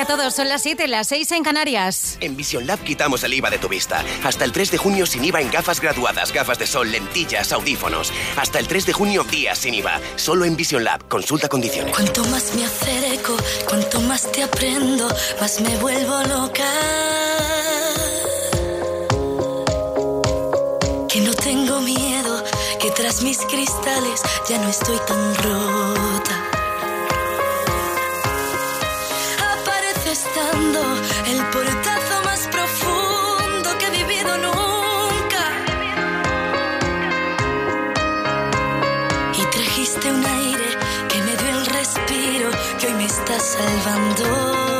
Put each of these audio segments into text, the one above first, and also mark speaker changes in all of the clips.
Speaker 1: Tarde a todos, son las 7, las 6 en Canarias.
Speaker 2: En Vision Lab quitamos el IVA de tu vista. Hasta el 3 de junio sin IVA en gafas graduadas, gafas de sol, lentillas, audífonos. Hasta el 3 de junio días sin IVA. Solo en Vision Lab. Consulta condiciones.
Speaker 3: Cuanto más me acerco, cuanto más te aprendo, más me vuelvo loca. Que no tengo miedo, que tras mis cristales ya no estoy tan rota. Está salvando.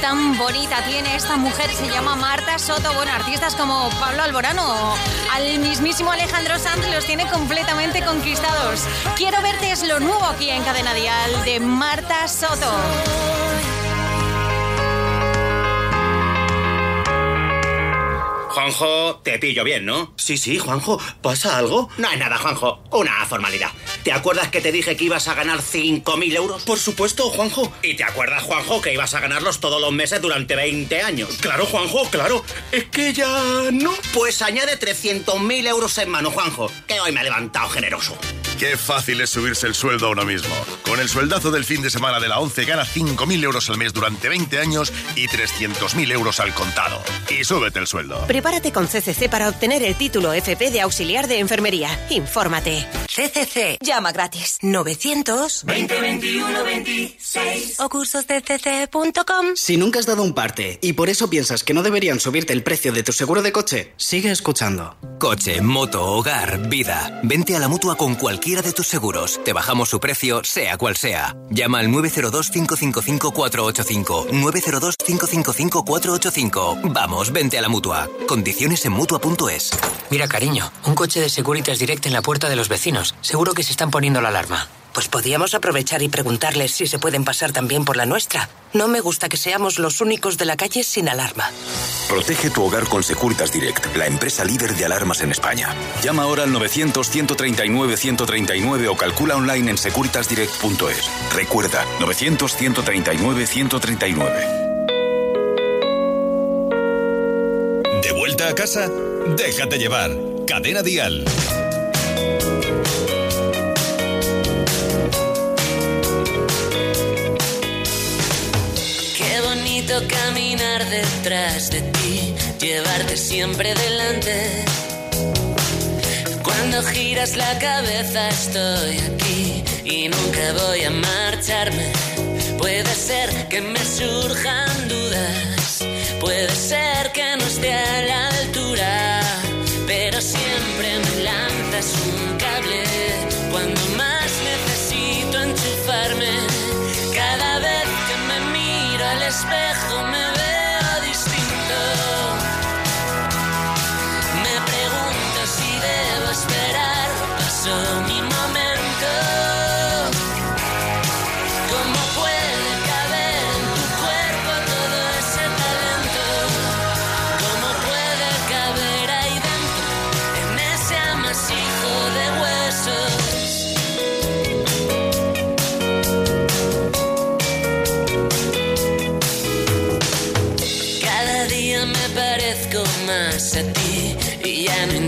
Speaker 1: Tan bonita tiene esta mujer, se llama Marta Soto. Bueno, artistas como Pablo Alborano al mismísimo Alejandro Sanz los tiene completamente conquistados. Quiero verte es lo nuevo aquí en Cadena Dial de Marta Soto.
Speaker 4: Juanjo, te pillo bien, ¿no?
Speaker 5: Sí, sí, Juanjo, ¿pasa algo?
Speaker 4: No hay nada, Juanjo. Una formalidad. ¿Te acuerdas que te dije que ibas a ganar 5.000 euros?
Speaker 5: Por supuesto, Juanjo.
Speaker 4: ¿Y te acuerdas, Juanjo, que ibas a ganarlos todos los meses durante 20 años?
Speaker 5: Claro, Juanjo, claro. Es que ya no.
Speaker 4: Pues añade 300.000 euros en mano, Juanjo, que hoy me ha levantado generoso.
Speaker 6: Qué fácil es subirse el sueldo a uno mismo. Con el sueldazo del fin de semana de la 11 gana 5.000 euros al mes durante 20 años y 300.000 euros al contado. Y súbete el sueldo.
Speaker 7: Prepárate con CCC para obtener el título FP de auxiliar de enfermería. Infórmate. CCC. Llama gratis. 900
Speaker 8: 2021 26
Speaker 7: o cursosdcc.com.
Speaker 9: Si nunca has dado un parte y por eso piensas que no deberían subirte el precio de tu seguro de coche, sigue escuchando.
Speaker 10: Coche, moto, hogar, vida. Vente a la mutua con cualquier de tus seguros. Te bajamos su precio, sea cual sea. Llama al 902-555-485. 902-555-485. Vamos, vente a la mutua. Condiciones en mutua.es.
Speaker 11: Mira, cariño, un coche de Securitas Direct en la puerta de los vecinos. Seguro que se están poniendo la alarma.
Speaker 12: Pues podíamos aprovechar y preguntarles si se pueden pasar también por la nuestra. No me gusta que seamos los únicos de la calle sin alarma.
Speaker 13: Protege tu hogar con Securitas Direct, la empresa líder de alarmas en España. Llama ahora al 900-139-139 o calcula online en securitasdirect.es. Recuerda, 900-139-139.
Speaker 14: ¿De vuelta a casa? Déjate llevar. Cadena Dial.
Speaker 15: Detrás de ti, llevarte siempre delante. Cuando giras la cabeza estoy aquí y nunca voy a marcharme. Puede ser que me surjan dudas, puede ser que no esté a la altura, pero siempre me lanzas un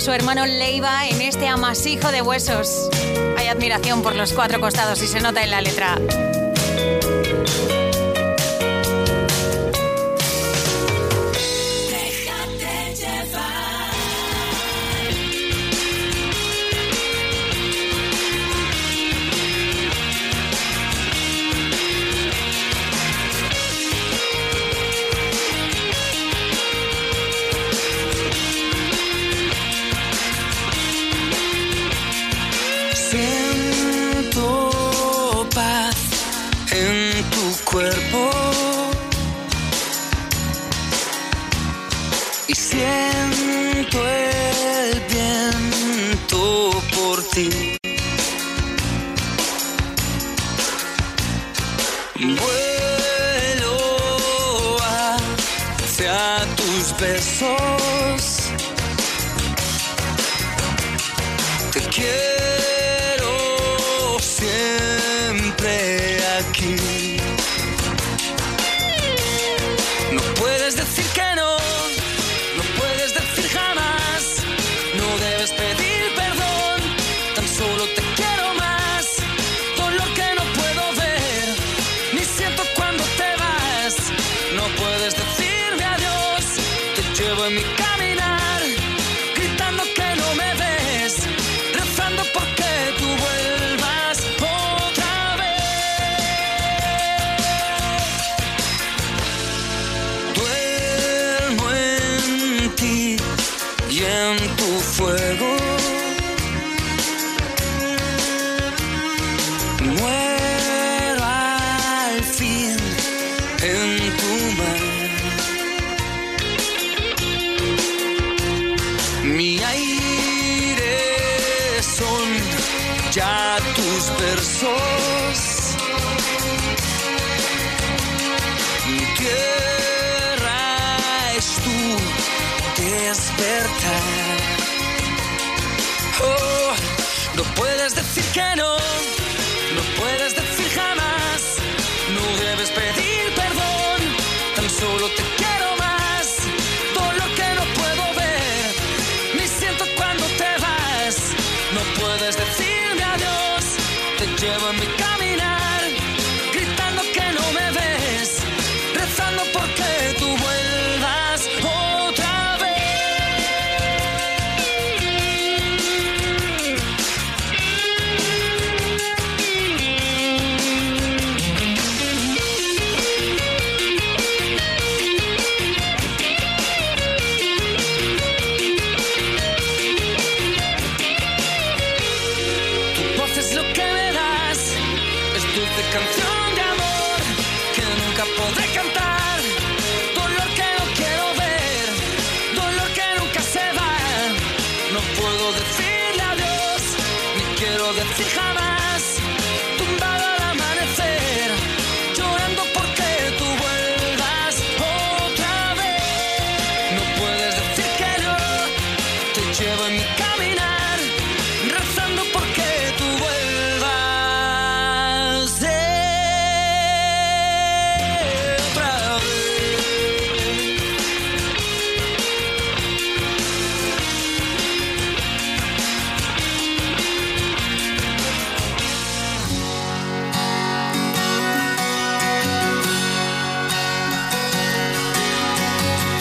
Speaker 1: su hermano Leiva en este amasijo de huesos. Hay admiración por los cuatro costados y se nota en la letra.
Speaker 16: Ya tus versos. Mi tierra es tu despertar. Oh, no puedes decir que no,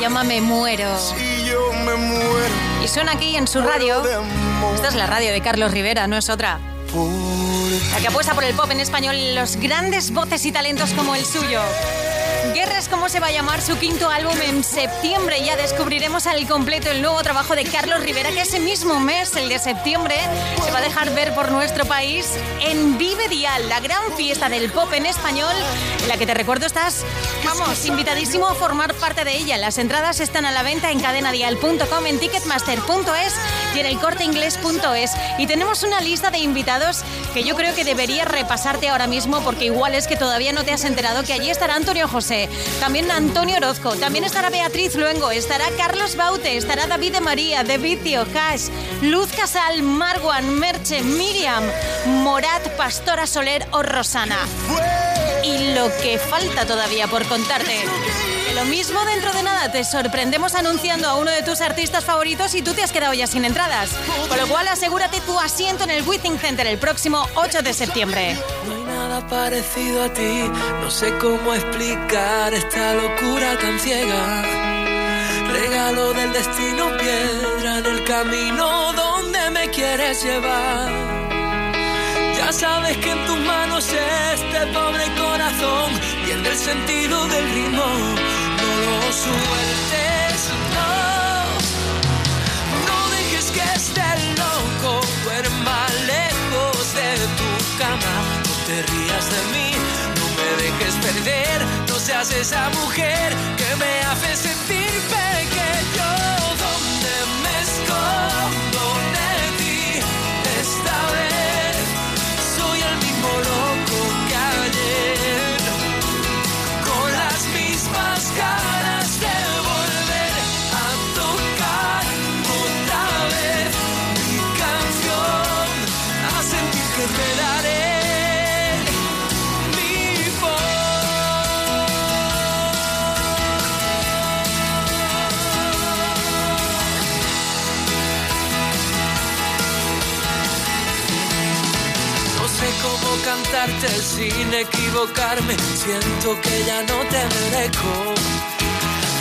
Speaker 1: llama Me Muero.
Speaker 17: Si yo me muero.
Speaker 1: Y suena aquí en su radio. Esta es la radio de Carlos Rivera, no es otra. La que apuesta por el pop en español y los grandes voces y talentos como el suyo. Guerra es como se va a llamar su quinto álbum en septiembre. Ya descubriremos al completo el nuevo trabajo de Carlos Rivera, que ese mismo mes, el de septiembre, se va a dejar ver por nuestro país en Vive Dial, la gran fiesta del pop en español, en la que te recuerdo estás, vamos, invitadísimo a formar parte de ella. Las entradas están a la venta en cadenadial.com, en ticketmaster.es y en el corteinglés.es. Y tenemos una lista de invitados que yo creo que deberías repasarte ahora mismo porque igual es que todavía no te has enterado que allí estará Antonio José, también Antonio Orozco, también estará Beatriz Luengo, estará Carlos Baute, estará David de María, De Vicio, Hash, Luz Casal, Marwan, Merche, Miriam, Morat, Pastora Soler o Rosana. Y lo que falta todavía por contarte. Que lo mismo dentro de nada te sorprendemos anunciando a uno de tus artistas favoritos y tú te has quedado ya sin entradas. Con lo cual asegúrate tu asiento en el Withing Center el próximo 8 de septiembre.
Speaker 16: No hay nada parecido a ti, no sé cómo explicar esta locura tan ciega. Regalo del destino, piedra en el camino donde me quieres llevar. Sabes que en tus manos este pobre corazón pierde el sentido del ritmo. No lo sueltes, no. No dejes que este loco duerma lejos de tu cama. No te rías de mí, no me dejes perder. No seas esa mujer que me hace sentir sin equivocarme. Siento que ya no te merezco.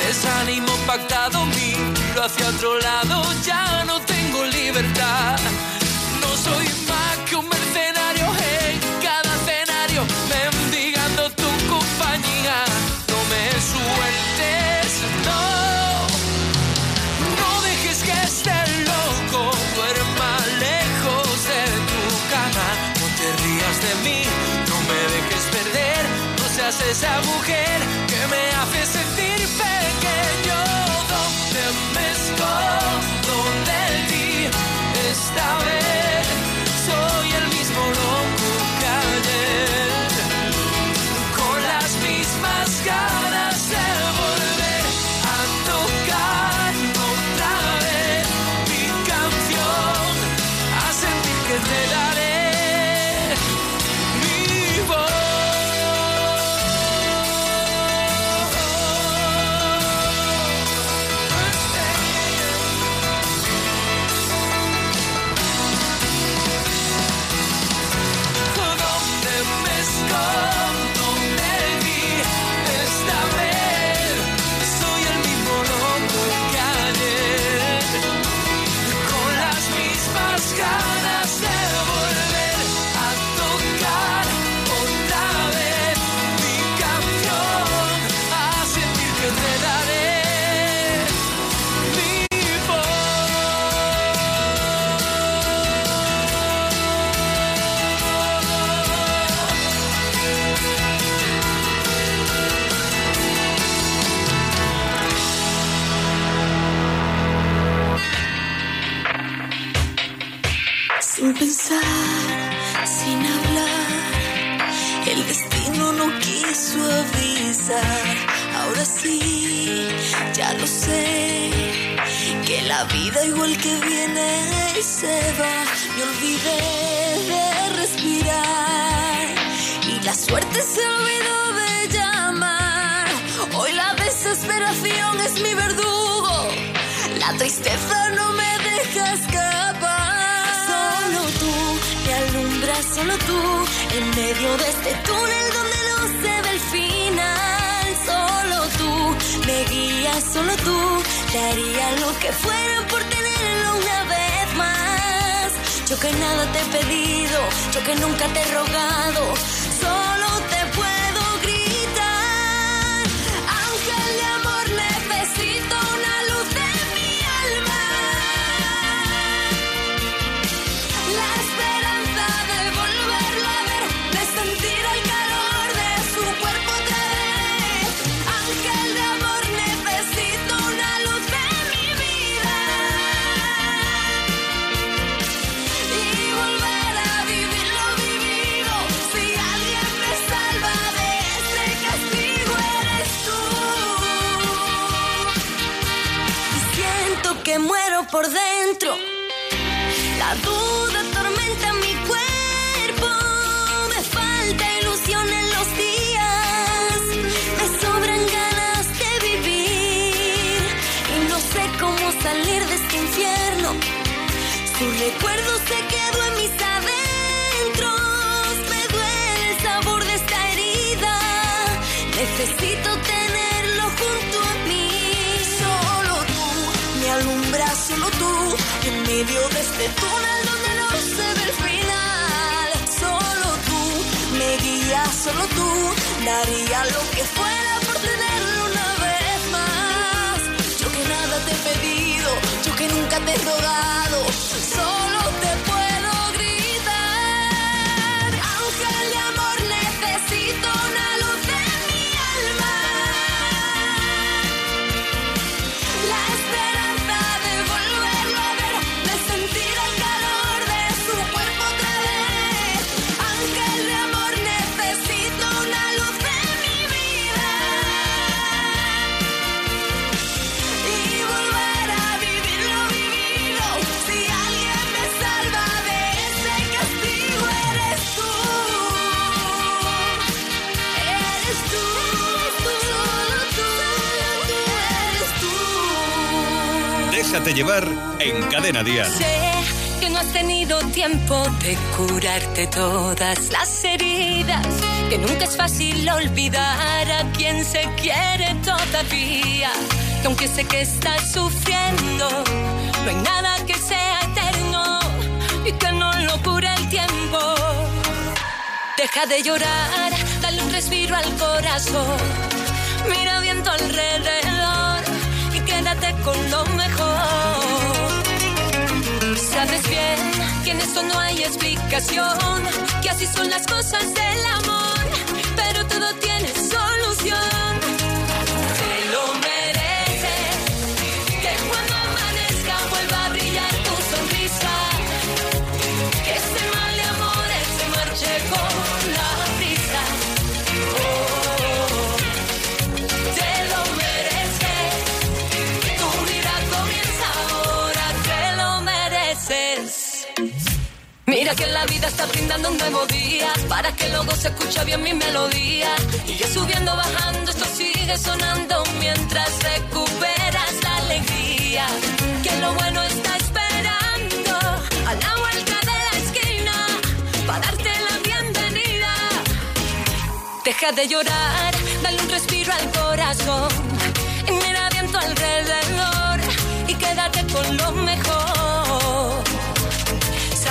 Speaker 16: Desánimo pactado, miro hacia otro lado. Ya no tengo libertad. No soy Esa mujer que me hace sentir pequeño. Donde me escondo de ti esta vez. Que
Speaker 3: la vida igual que viene se va. Me olvidé de respirar. Y la suerte se olvidó de llamar. Hoy la desesperación es mi verdugo. La tristeza no me deja escapar. Solo tú me alumbras, solo tú. En medio de este túnel solo tú. Daría lo que fuera por tenerlo una vez más. Yo que nada te he pedido, yo que nunca te he rogado. Muero túnel donde no se ve el final. Solo tú me guías, solo tú. Daría lo que fuera por tenerlo una vez más. Yo que nada te he pedido, yo que nunca te he rogado.
Speaker 14: Déjate llevar en Cadena Dial.
Speaker 3: Sé que no has tenido tiempo de curarte todas las heridas, que nunca es fácil olvidar a quien se quiere todavía, que aunque sé que estás sufriendo, no hay nada que sea eterno y que no lo cure el tiempo. Deja de llorar, dale un respiro al corazón, mira bien tu alrededor Sabes bien que en esto no hay explicación, que así son las cosas del amor, Mira que la vida está brindando un nuevo día para que luego se escucha bien mi melodía. Y que subiendo, bajando, esto sigue sonando mientras recuperas la alegría. Que lo bueno está esperando a la vuelta de la esquina para darte la bienvenida. Deja de llorar, dale un respiro al corazón. Y mira bien tu alrededor y quédate con lo mejor.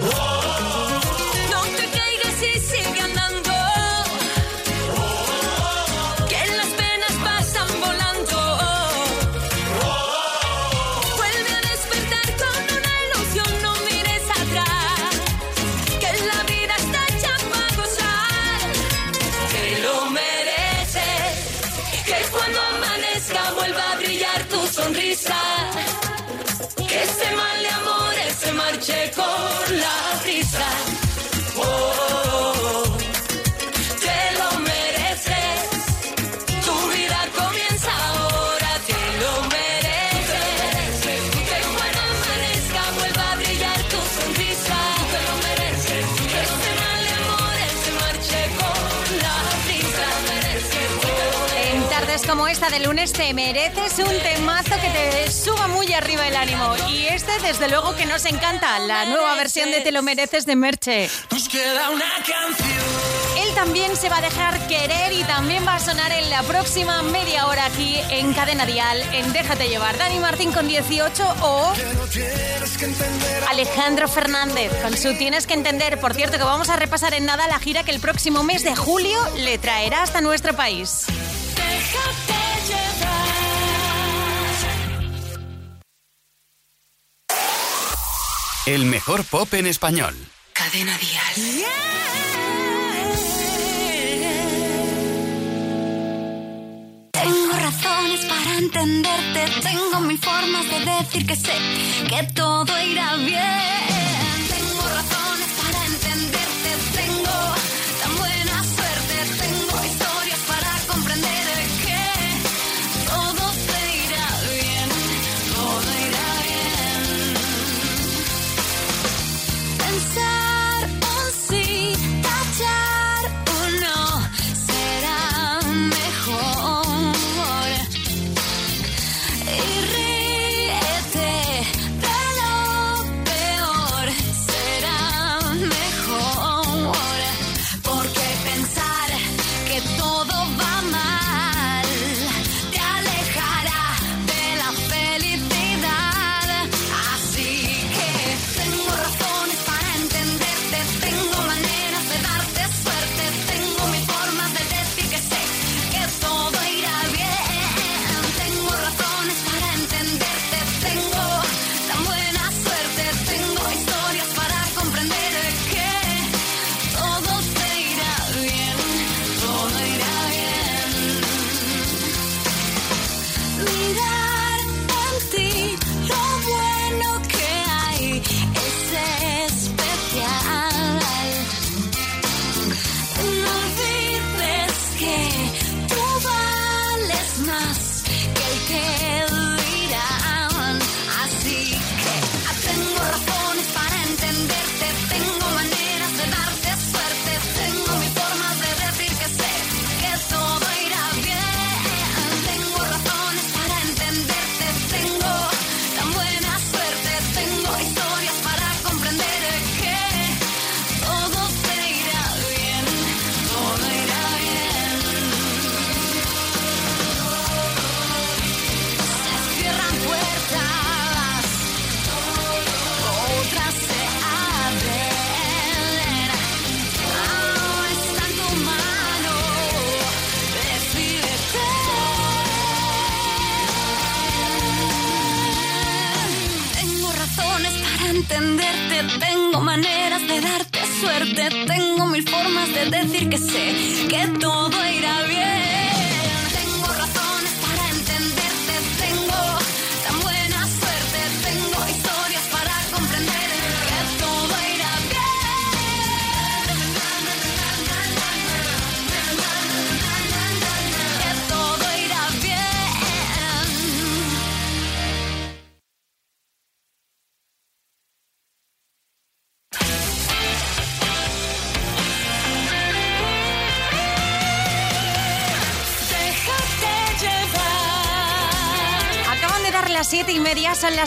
Speaker 3: No te caigas y sigue andando. Que las penas pasan volando. Vuelve a despertar con una ilusión, no mires atrás. Que la vida está hecha para gozar. Te lo mereces. Que cuando amanezca vuelva a brillar tu sonrisa. Que ese mal de amores se marche con
Speaker 1: como esta de lunes te mereces un temazo que te suba muy arriba el ánimo. Y este, desde luego, que nos encanta, la nueva versión de Te lo mereces de Merche.
Speaker 16: Nos queda una canción.
Speaker 1: Él también se va a dejar querer y también va a sonar en la próxima media hora aquí en Cadena Dial, en Déjate llevar. Dani Martín con 18 o Alejandro Fernández con su Tienes que entender. Por cierto, que vamos a repasar en nada la gira que el próximo mes de julio le traerá hasta nuestro país.
Speaker 3: Déjate llevar.
Speaker 14: El mejor pop en español.
Speaker 12: Cadena Dial.
Speaker 3: Tengo razones para entenderte, tengo mil formas de decir que sé que todo irá bien.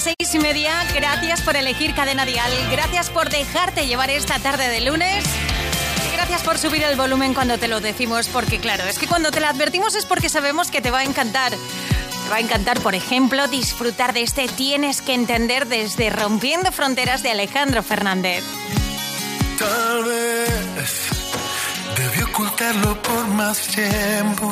Speaker 1: Las seis y media. Gracias por elegir Cadena Dial. Gracias por dejarte llevar esta tarde de lunes. Gracias por subir el volumen cuando te lo decimos, porque claro, es que cuando te lo advertimos es porque sabemos que te va a encantar. va a encantar, por ejemplo, disfrutar de este Tienes que entender desde Rompiendo Fronteras de Alejandro Fernández.
Speaker 18: Tal vez debí ocultarlo por más tiempo.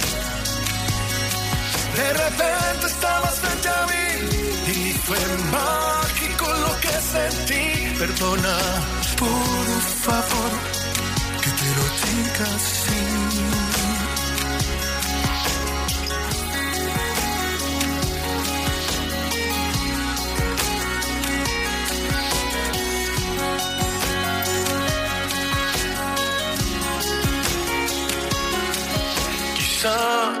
Speaker 18: De repente estabas frente a mí y fue mágico lo que sentí. Perdona, por favor, que te lo diga así. Si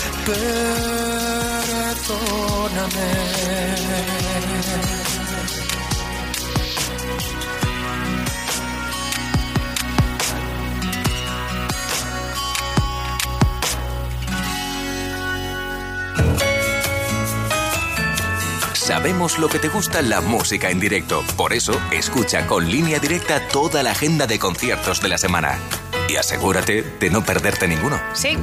Speaker 18: Perdóname.
Speaker 10: Sabemos lo que te gusta la música en directo. Por eso, escucha con línea directa toda la agenda de conciertos de la semana. Y asegúrate de no perderte ninguno.
Speaker 1: Sí,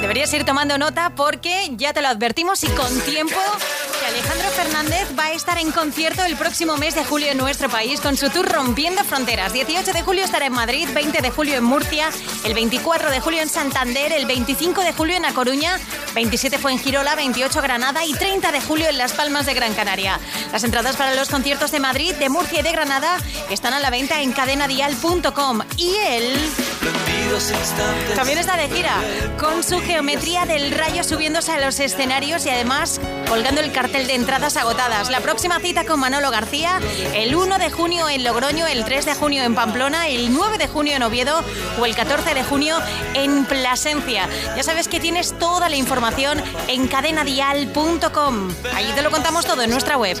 Speaker 1: deberías ir tomando nota porque ya te lo advertimos y con tiempo Alejandro Fernández va a estar en concierto el próximo mes de julio en nuestro país con su tour Rompiendo Fronteras. 18 de julio estará en Madrid, 20 de julio en Murcia, el 24 de julio en Santander, el 25 de julio en A Coruña, 27 fue en Girola, 28 Granada y 30 de julio en Las Palmas de Gran Canaria. Las entradas para los conciertos de Madrid, de Murcia y de Granada están a la venta en cadenadial.com y él también está de gira con su geometría del rayo subiéndose a los escenarios y además colgando el cartel de entradas agotadas. La próxima cita con Manolo García el 1 de junio en Logroño, el 3 de junio en Pamplona, el 9 de junio en Oviedo o el 14 de junio en Plasencia. Ya sabes que tienes toda la información en cadenadial.com. Allí te lo contamos todo en nuestra web.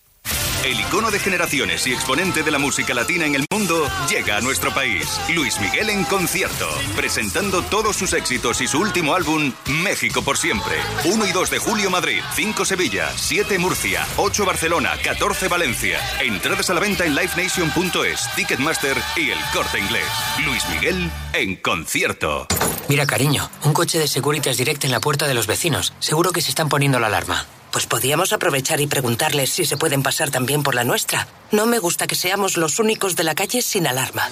Speaker 19: El icono de generaciones y exponente de la música latina en el mundo llega a nuestro país. Luis Miguel en concierto, presentando todos sus éxitos y su último álbum, México por siempre. 1 y 2 de julio Madrid, 5 Sevilla, 7 Murcia, 8 Barcelona, 14 Valencia. Entradas a la venta en livenation.es, Ticketmaster y el corte inglés. Luis Miguel en concierto.
Speaker 11: Mira, cariño, un coche de Securitas Direct en la puerta de los vecinos. Seguro que se están poniendo la alarma.
Speaker 12: Pues podíamos aprovechar y preguntarles si se pueden pasar también por la nuestra. No me gusta que seamos los únicos de la calle sin alarma.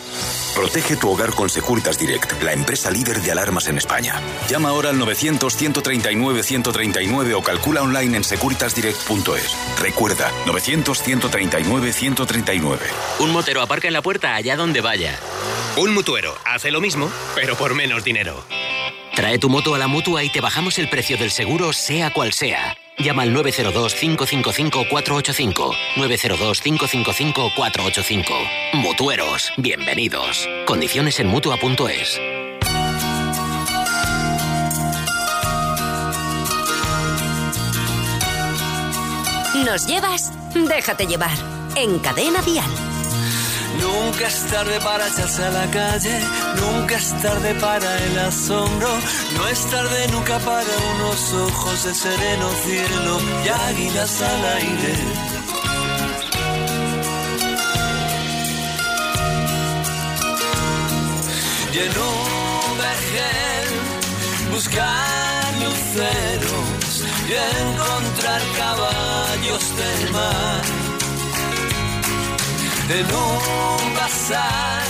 Speaker 20: Protege tu hogar con Securitas Direct, la empresa líder de alarmas en España. Llama ahora al 900-139-139 o calcula online en securitasdirect.es. Recuerda, 900-139-139.
Speaker 21: Un motero aparca en la puerta allá donde vaya.
Speaker 22: Un mutuero hace lo mismo, pero por menos dinero.
Speaker 21: Trae tu moto a la mutua y te bajamos el precio del seguro, sea cual sea. Llama al 902-555-485. 902-555-485. Mutueros, bienvenidos. Condiciones en mutua.es.
Speaker 12: Nos llevas, déjate llevar. En Cadena Dial.
Speaker 16: Nunca es tarde para echarse a la calle, nunca es tarde para el asombro, no es tarde nunca para unos ojos de sereno cielo y águilas al aire. Y en un vergel buscar luceros y encontrar caballos del mar en un bazar,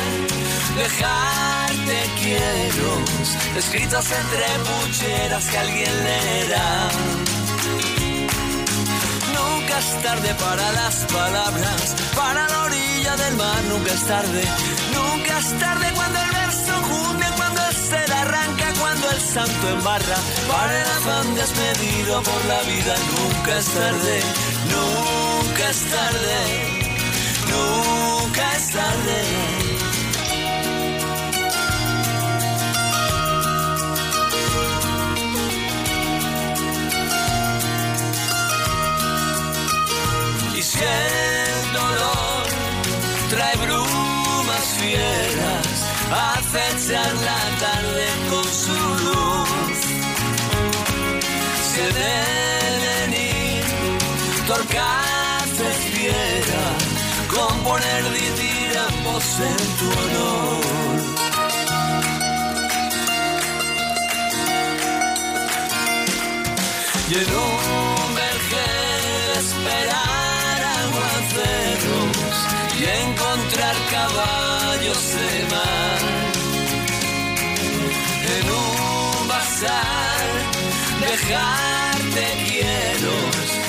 Speaker 16: dejarte quiero, escritos entre pucheras que alguien leerá. Nunca es tarde para las palabras, para la orilla del mar, nunca es tarde, nunca es tarde cuando el verso junte, cuando el ser arranca, cuando el santo embarra, para el afán desmedido por la vida, nunca es tarde, nunca es tarde nunca es tarde. Y si el dolor trae brumas fieras, acechan la tarde con su luz. Venir torcaces fiera, componer diramos en tu honor. Y en un vergel esperar aguaceros y encontrar caballos de mar. En un bazar dejarte quiero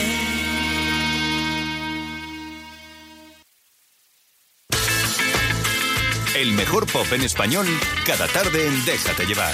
Speaker 19: El mejor pop en español, cada tarde en Déjate llevar.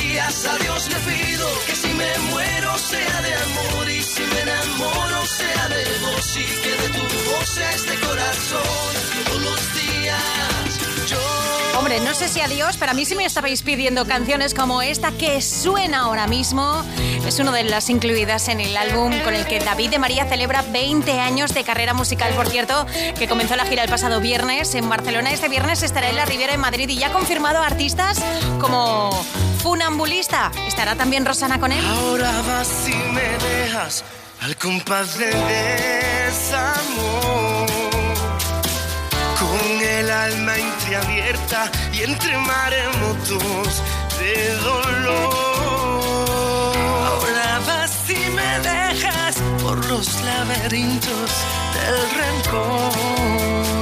Speaker 23: a Dios le pido que si me muero sea de amor y si me enamoro sea de vos y que de tu voz este corazón. Todos los días yo
Speaker 1: Hombre, no sé si a Dios, pero a mí sí me estabais pidiendo canciones como esta que suena ahora mismo. Es una de las incluidas en el álbum con el que David de María celebra 20 años de carrera musical, por cierto, que comenzó la gira el pasado viernes en Barcelona. Este viernes estará en la Riviera en Madrid y ya ha confirmado artistas como Funambulista. ¿Estará también Rosana con él?
Speaker 23: Ahora vas y me dejas al compás del desamor. Con el alma entreabierta y entre maremotos de dolor. Ahora vas y me dejas por los laberintos del rencor.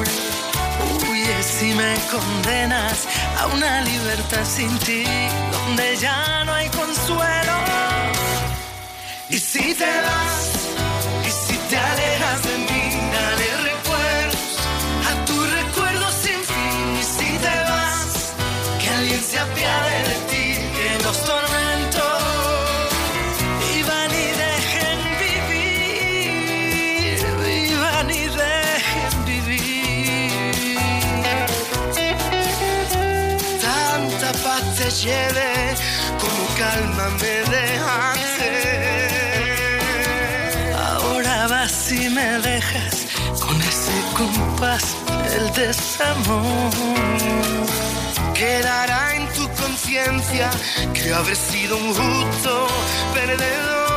Speaker 23: Y me condenas a una libertad sin ti, donde ya no hay consuelo. Y si te vas, lleve como calma me dejaste. Ahora vas y me dejas con ese compás del desamor. Quedará en tu conciencia que habré sido un justo perdedor.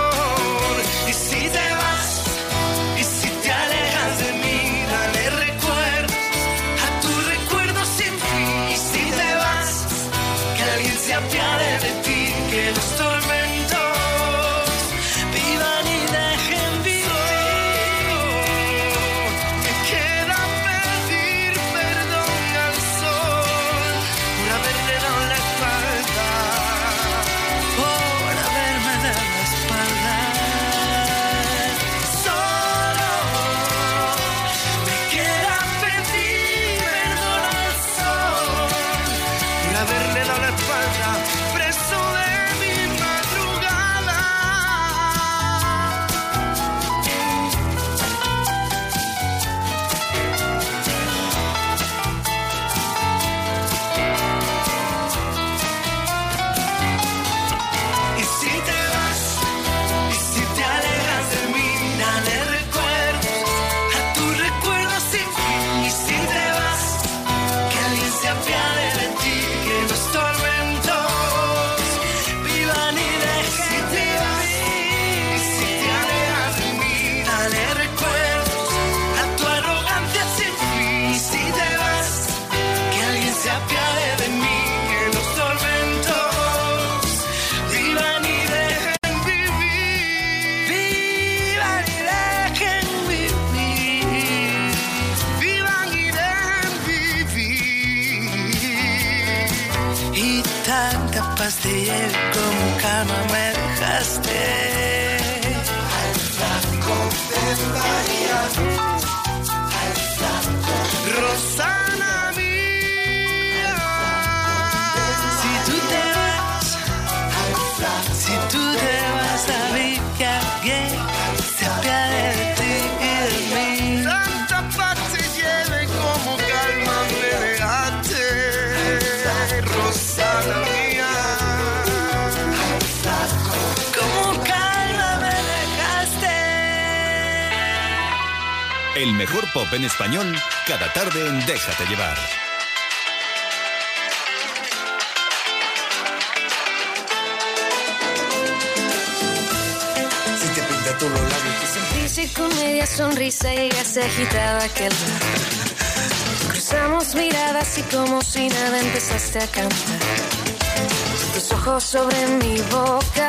Speaker 19: Mejor pop en español cada tarde en Déjate llevar.
Speaker 24: Si te pinta tú los labios,
Speaker 25: Sonrisa con media sonrisa y ella se agitaba aquel. Cruzamos miradas y como si nada empezaste a cantar. Ojos sobre mi boca,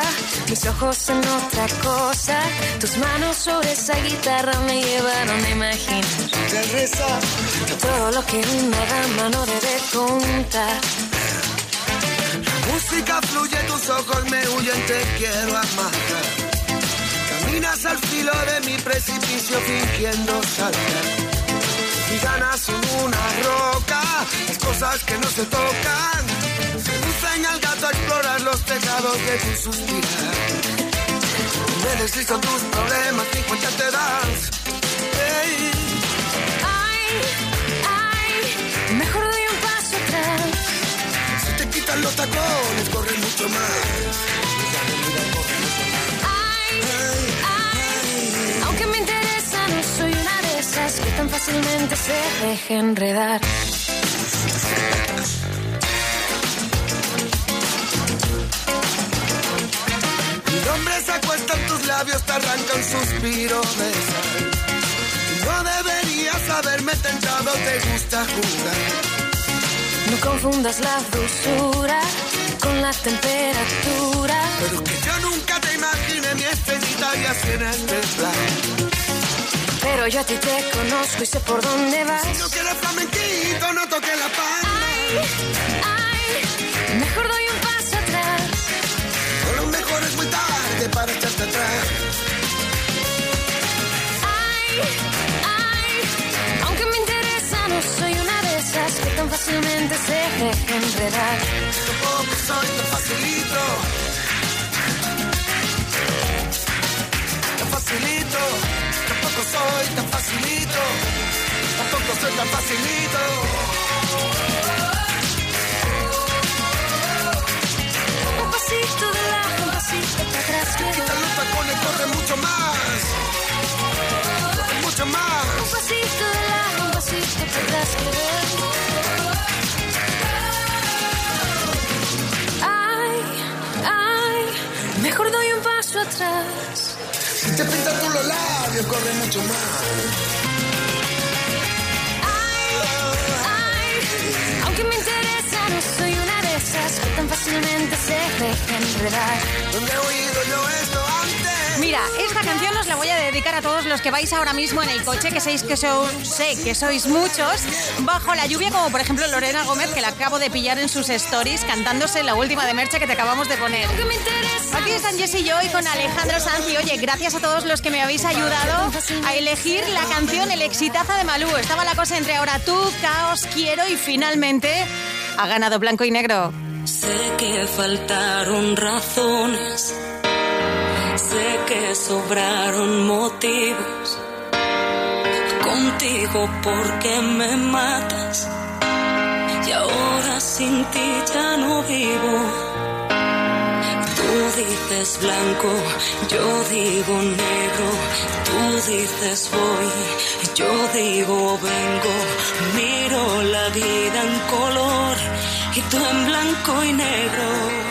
Speaker 25: mis ojos en otra cosa. Tus manos sobre esa guitarra me llevaron a imaginar todo lo que una dama no debe contar.
Speaker 24: música fluye, tus ojos me huyen, te quiero amar. Caminas al filo de mi precipicio fingiendo saltar. Y ganas son una roca, las cosas que no se tocan. Seducen al gato a explorar los tejados de tu suspirar. Me deslizo tus problemas, ni cuenta te das.
Speaker 25: Ay, ay, mejor doy un paso atrás.
Speaker 24: Si te quitan los tacones, corre mucho más.
Speaker 25: Aunque me interesa, no soy una de esas que tan fácilmente se deja enredar.
Speaker 24: Nombre se acuesta en tus labios, te arranca un suspiro de sal. No deberías haberme tentado, te gusta jugar.
Speaker 25: No confundas la dulzura con la temperatura.
Speaker 24: Pero que yo nunca te imaginé mi estrellita y así en.
Speaker 25: Pero yo a ti te conozco y sé por dónde vas.
Speaker 24: Si no quieres flamenquito, no toques la palma.
Speaker 25: Ay, atrás. Ay, ay, aunque me interesa, no soy una de esas que tan fácilmente se deja enredar.
Speaker 24: Tampoco soy tan facilito. Tan facilito. Tampoco soy tan facilito. Tampoco soy tan facilito.
Speaker 25: Un pasito
Speaker 24: Quita los tacones, corre mucho más. Corre mucho más.
Speaker 25: Un pasito de lado, un pasito para atrás. Ay, ay, mejor doy un paso atrás.
Speaker 24: Si te pintas tú los labios, corre mucho más.
Speaker 25: Aunque me interesa, no soy una de esas que tan fácilmente se deja enredar.
Speaker 24: ¿Dónde he oído yo?
Speaker 1: Esta canción os la voy a dedicar a todos los que vais ahora mismo en el coche, que sé que, que sois muchos, bajo la lluvia, como por ejemplo Lorena Gómez, que la acabo de pillar en sus stories, cantándose la última de Merche que te acabamos de poner. Aquí están Jessy y yo y con Alejandro Sanz y oye, gracias a todos los que me habéis ayudado a elegir la canción El exitaza de Malú. Estaba la cosa entre ahora tú, Caos, Quiero y finalmente ha ganado Blanco y Negro.
Speaker 3: Sé que faltaron razones, sé que sobraron motivos. Contigo porque me matas y ahora sin ti ya no vivo. Tú dices blanco, yo digo negro, tú dices voy, yo digo vengo, miro la vida en color y tú en blanco y negro.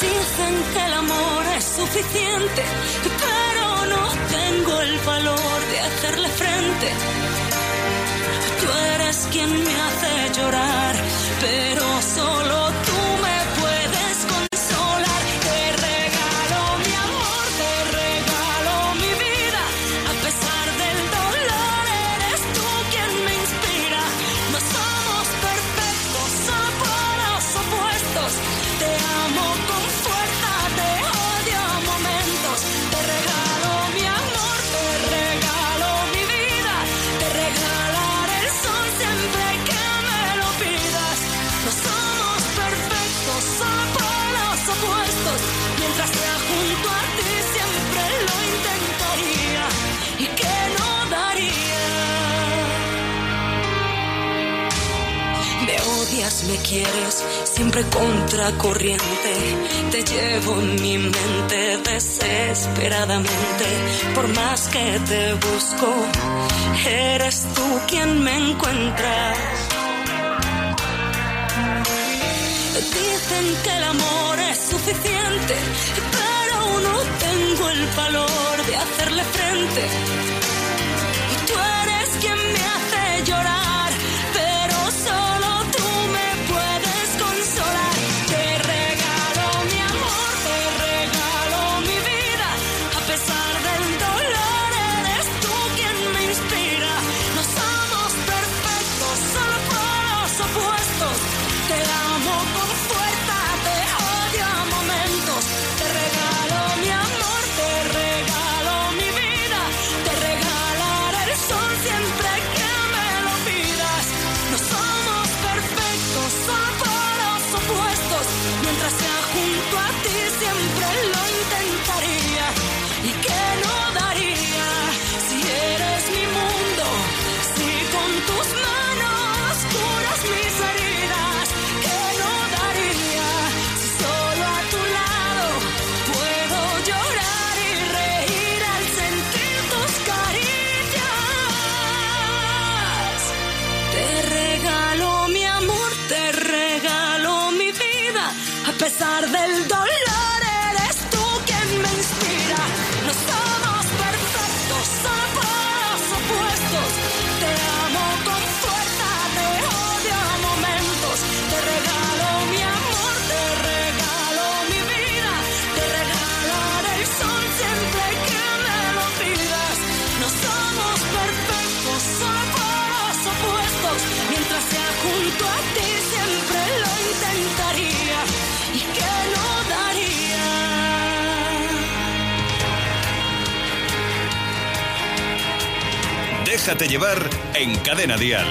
Speaker 3: Dicen que el amor es suficiente, pero no tengo el valor de hacerle frente. Tú eres quien me hace llorar, pero solo quieres, siempre contracorriente. Te llevo en mi mente desesperadamente. Por más que te busco, eres tú quien me encuentras. Dicen que el amor es suficiente, pero no tengo el valor de hacerle frente.
Speaker 19: Déjate llevar en Cadena Dial.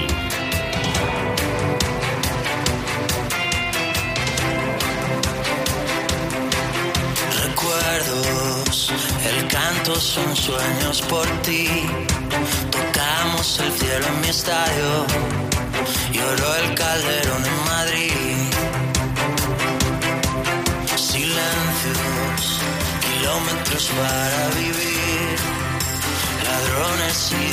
Speaker 14: Recuerdos, el canto son sueños por ti. Tocamos el cielo en mi estadio, lloró el calderón en Madrid. Silencios, kilómetros para vivir, ladrones y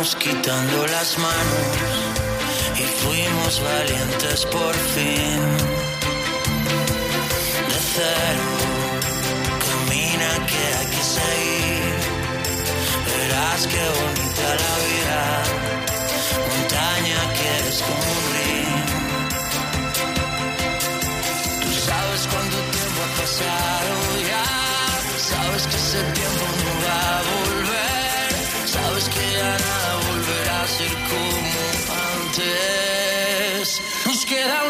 Speaker 14: Quitando las manos y fuimos valientes por fin. De cero camina que hay que seguir. Verás qué bonita la vida montaña que eres tú sabes cuánto tiempo ha pasado ya sabes que ese tiempo antes nos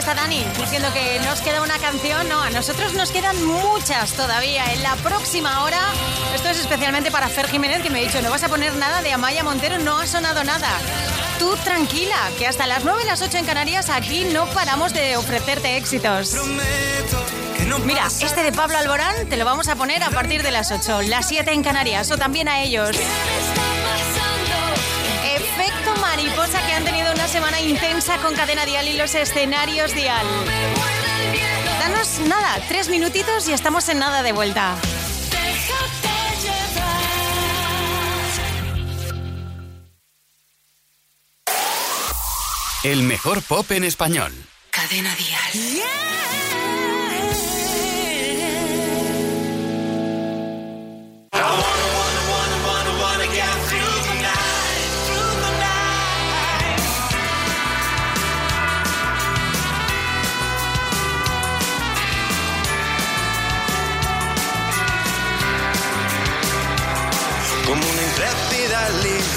Speaker 1: Está Dani, diciendo que nos queda una canción. No, a nosotros nos quedan muchas todavía. En la próxima hora, esto es especialmente para Fer Jiménez, que me ha dicho, no vas a poner nada de Amaya Montero, no ha sonado nada. Tú tranquila, que hasta las 9 y las 8 en Canarias aquí no paramos de ofrecerte éxitos. Mira, este de Pablo Alborán te lo vamos a poner a partir de las 8, las 7 en Canarias, o también a ellos. Mariposa que han tenido una semana intensa con Cadena Dial y los escenarios Dial. Danos nada, tres minutitos y estamos en nada de vuelta.
Speaker 19: El mejor pop en español.
Speaker 3: Cadena Dial.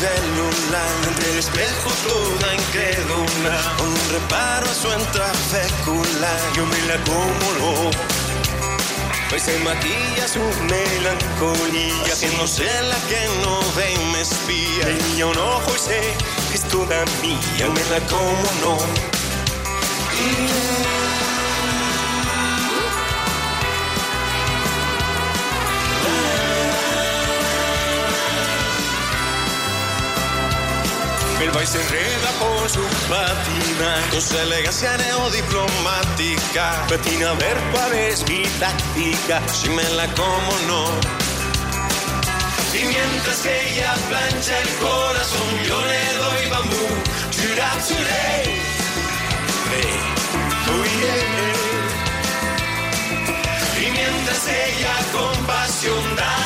Speaker 23: Libélula Entre el espejo toda incrédula. Un reparo a su entrafécula Yo me la no Hoy se maquilla su melancolía Haciéndose la que no ve y me espía. Guiña un ojo y sé que es toda mía Yo me la como no El baile se enreda por su patina. Con su elegancia neodiplomática. Patina a ver cuál es mi táctica Si me la como no. Y mientras que ella plancha el corazón Yo le doy bambú. Chura churé oh yeah. Y mientras ella con da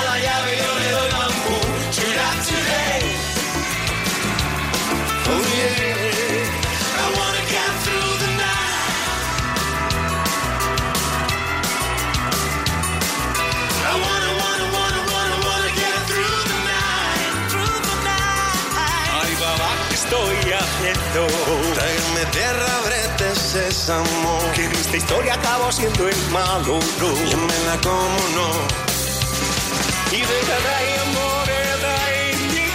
Speaker 23: haciendo? Tráigame tierra, brete, sésamo. Que en esta historia acabo siendo el malo, no. Yo me la como, no. Y de cada amor, dai, mi.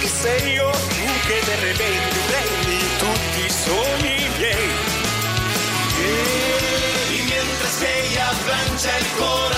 Speaker 23: Che sei io, tu che ne revendi, rendi tutti sogni miei. Y mientras ella plancha el corazón,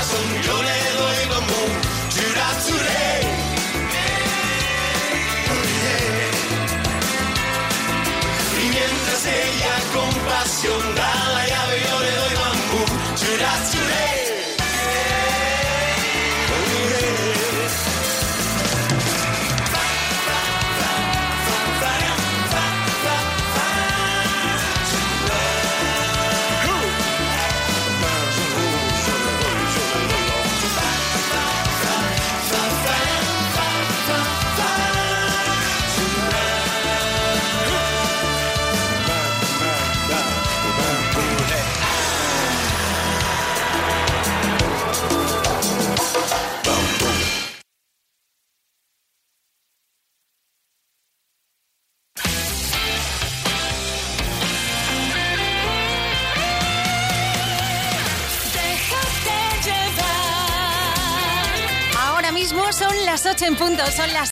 Speaker 1: son las